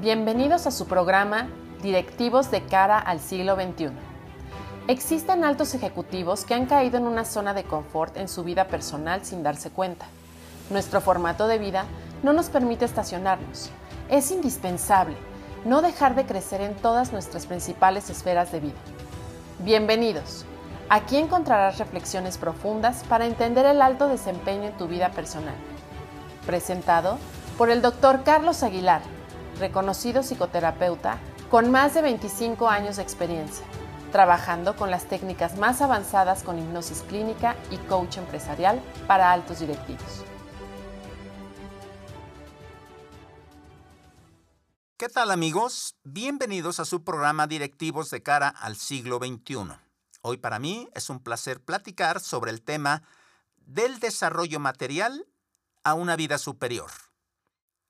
Bienvenidos a su programa Directivos de cara al siglo XXI. Existen altos ejecutivos que han caído en una zona de confort en su vida personal sin darse cuenta. Nuestro formato de vida no nos permite estacionarnos. Es indispensable no dejar de crecer en todas nuestras principales esferas de vida. Bienvenidos. Aquí encontrarás reflexiones profundas para entender el alto desempeño en tu vida personal. Presentado por el Dr. Carlos Aguilar, reconocido psicoterapeuta con más de 25 años de experiencia, trabajando con las técnicas más avanzadas con hipnosis clínica y coach empresarial para altos directivos. ¿Qué tal amigos? Bienvenidos a su programa Directivos de cara al siglo XXI. Hoy para mí es un placer platicar sobre el tema del desarrollo material a una vida superior.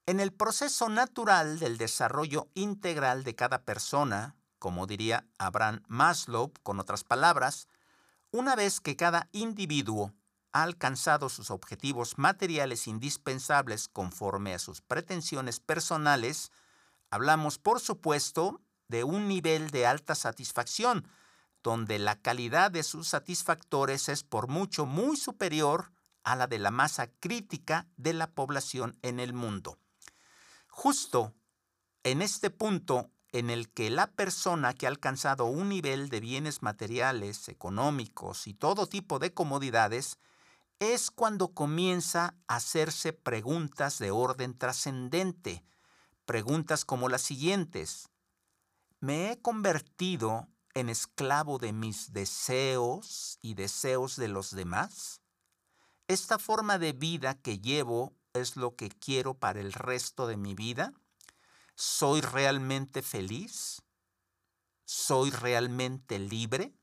En el proceso natural del desarrollo integral de cada persona, como diría Abraham Maslow, con otras palabras, una vez que cada individuo ha alcanzado sus objetivos materiales indispensables conforme a sus pretensiones personales, hablamos, por supuesto, de un nivel de alta satisfacción, donde la calidad de sus satisfactores es por mucho muy superior a la de la masa crítica de la población en el mundo. Justo en este punto en el que la persona que ha alcanzado un nivel de bienes materiales, económicos y todo tipo de comodidades, es cuando comienza a hacerse preguntas de orden trascendente, preguntas como las siguientes. ¿Me he convertido en esclavo de mis deseos y deseos de los demás? ¿Esta forma de vida que llevo es lo que quiero para el resto de mi vida? ¿Soy realmente feliz? ¿Soy realmente libre?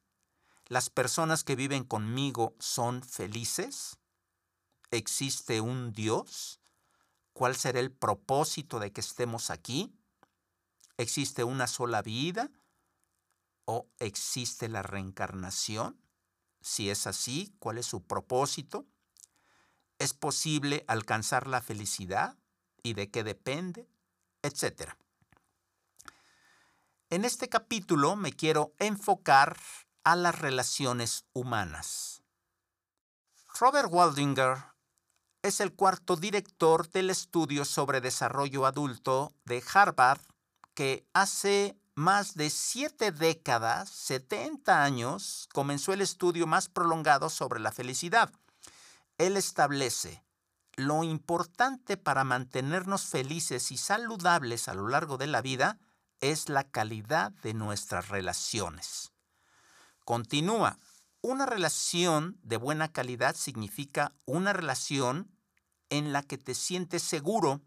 ¿Las personas que viven conmigo son felices? ¿Existe un Dios? ¿Cuál será el propósito de que estemos aquí? ¿Existe una sola vida? ¿O existe la reencarnación? Si es así, ¿cuál es su propósito? ¿Es posible alcanzar la felicidad? ¿Y de qué depende? Etcétera. En este capítulo me quiero enfocar a las relaciones humanas. Robert Waldinger es el cuarto director del estudio sobre desarrollo adulto de Harvard que hace más de siete décadas, 70 años, comenzó el estudio más prolongado sobre la felicidad él establece lo importante para mantenernos felices y saludables a lo largo de la vida es la calidad de nuestras relaciones. Continúa, una relación de buena calidad significa una relación en la que te sientes seguro,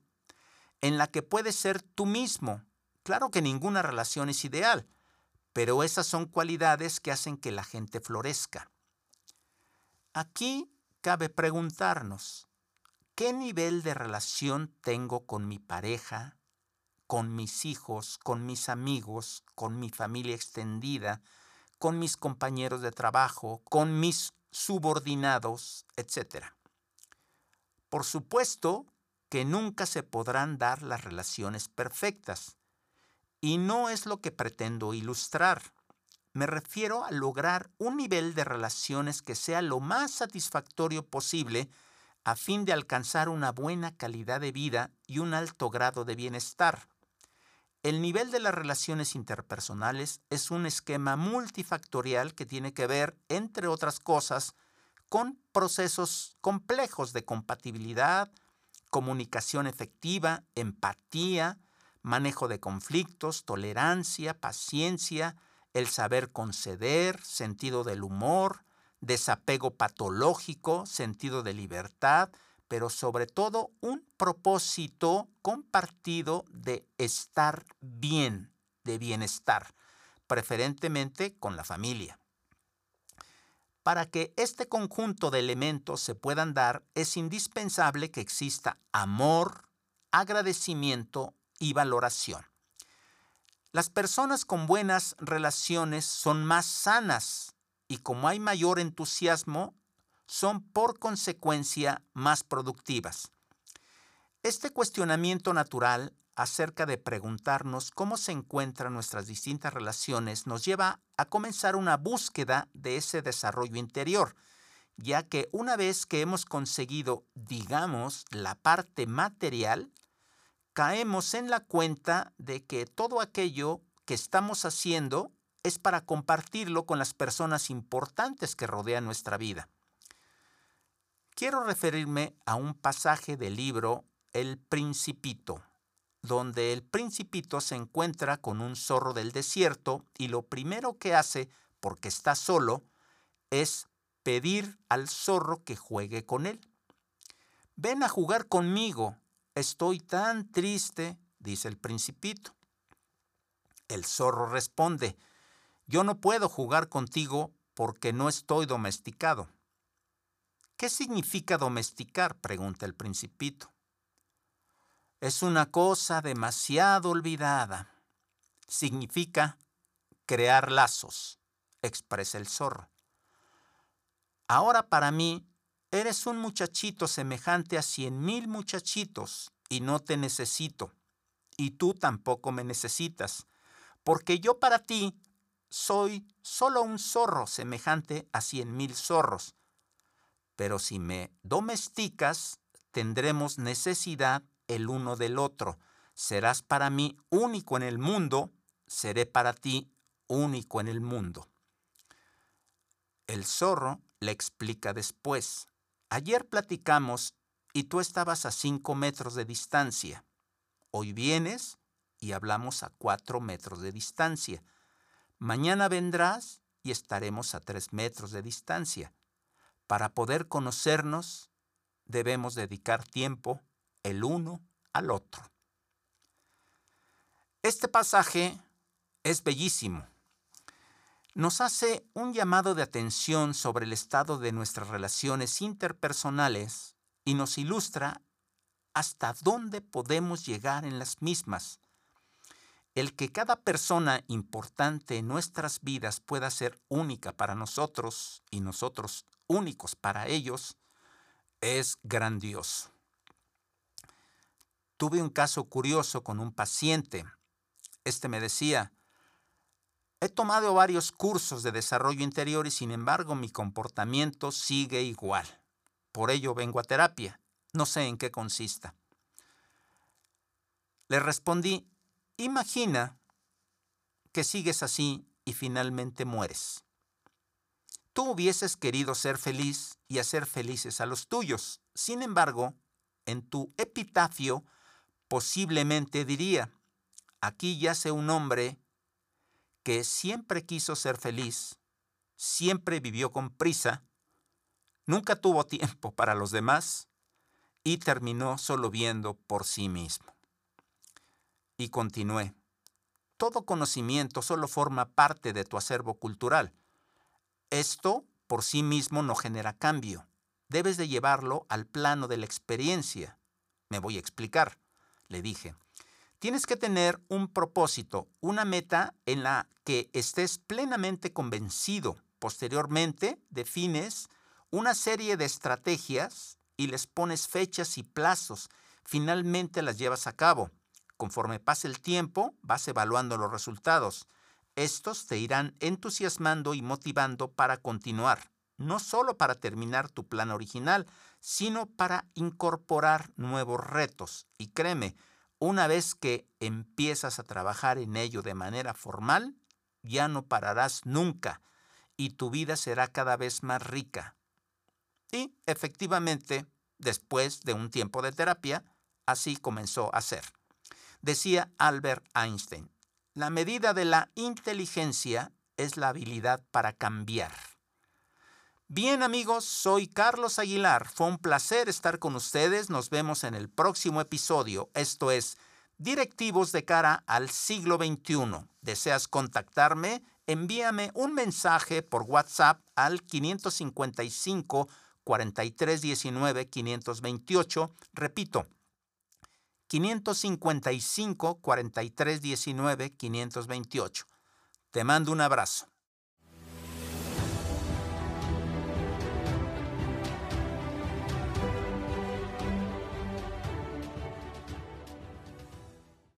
en la que puedes ser tú mismo. Claro que ninguna relación es ideal, pero esas son cualidades que hacen que la gente florezca. Aquí cabe preguntarnos, ¿qué nivel de relación tengo con mi pareja, con mis hijos, con mis amigos, con mi familia extendida, con mis compañeros de trabajo, con mis subordinados, etcétera? Por supuesto que nunca se podrán dar las relaciones perfectas, y no es lo que pretendo ilustrar. Me refiero a lograr un nivel de relaciones que sea lo más satisfactorio posible a fin de alcanzar una buena calidad de vida y un alto grado de bienestar. El nivel de las relaciones interpersonales es un esquema multifactorial que tiene que ver, entre otras cosas, con procesos complejos de compatibilidad, comunicación efectiva, empatía, manejo de conflictos, tolerancia, paciencia, el saber conceder, sentido del humor, desapego patológico, sentido de libertad, pero sobre todo un propósito compartido de estar bien, de bienestar, preferentemente con la familia. Para que este conjunto de elementos se puedan dar, es indispensable que exista amor, agradecimiento y valoración. Las personas con buenas relaciones son más sanas y como hay mayor entusiasmo, son por consecuencia más productivas. Este cuestionamiento natural acerca de preguntarnos cómo se encuentran nuestras distintas relaciones nos lleva a comenzar una búsqueda de ese desarrollo interior, ya que una vez que hemos conseguido, digamos, la parte material, caemos en la cuenta de que todo aquello que estamos haciendo es para compartirlo con las personas importantes que rodean nuestra vida. Quiero referirme a un pasaje del libro El Principito, donde el principito se encuentra con un zorro del desierto y lo primero que hace, porque está solo, es pedir al zorro que juegue con él. Ven a jugar conmigo, estoy tan triste, dice el principito. El zorro responde, yo no puedo jugar contigo porque no estoy domesticado. ¿Qué significa domesticar? pregunta el principito. Es una cosa demasiado olvidada. Significa crear lazos, expresa el zorro. Ahora para mí eres un muchachito semejante a cien mil muchachitos y no te necesito. Y tú tampoco me necesitas, porque yo para ti soy solo un zorro semejante a cien mil zorros pero si me domesticas, tendremos necesidad el uno del otro. Serás para mí único en el mundo, seré para ti único en el mundo. El zorro le explica después, ayer platicamos y tú estabas a cinco metros de distancia. Hoy vienes y hablamos a cuatro metros de distancia. Mañana vendrás y estaremos a tres metros de distancia. Para poder conocernos, debemos dedicar tiempo el uno al otro. Este pasaje es bellísimo. Nos hace un llamado de atención sobre el estado de nuestras relaciones interpersonales y nos ilustra hasta dónde podemos llegar en las mismas. El que cada persona importante en nuestras vidas pueda ser única para nosotros y nosotros únicos para ellos, es grandioso. Tuve un caso curioso con un paciente. Este me decía, he tomado varios cursos de desarrollo interior y sin embargo mi comportamiento sigue igual. Por ello vengo a terapia. No sé en qué consista. Le respondí, imagina que sigues así y finalmente mueres. Tú hubieses querido ser feliz y hacer felices a los tuyos. Sin embargo, en tu epitafio posiblemente diría, aquí yace un hombre que siempre quiso ser feliz, siempre vivió con prisa, nunca tuvo tiempo para los demás y terminó solo viendo por sí mismo. Y continué, todo conocimiento solo forma parte de tu acervo cultural esto por sí mismo no genera cambio. Debes de llevarlo al plano de la experiencia. Me voy a explicar, le dije. Tienes que tener un propósito, una meta en la que estés plenamente convencido. Posteriormente, defines una serie de estrategias y les pones fechas y plazos. Finalmente las llevas a cabo. Conforme pase el tiempo, vas evaluando los resultados. Estos te irán entusiasmando y motivando para continuar, no solo para terminar tu plan original, sino para incorporar nuevos retos. Y créeme, una vez que empiezas a trabajar en ello de manera formal, ya no pararás nunca y tu vida será cada vez más rica. Y efectivamente, después de un tiempo de terapia, así comenzó a ser. Decía Albert Einstein, la medida de la inteligencia es la habilidad para cambiar. Bien amigos, soy Carlos Aguilar. Fue un placer estar con ustedes. Nos vemos en el próximo episodio. Esto es Directivos de cara al siglo XXI. ¿Deseas contactarme? Envíame un mensaje por WhatsApp al 555 4319 528. Repito, 555 43 19 528. Te mando un abrazo.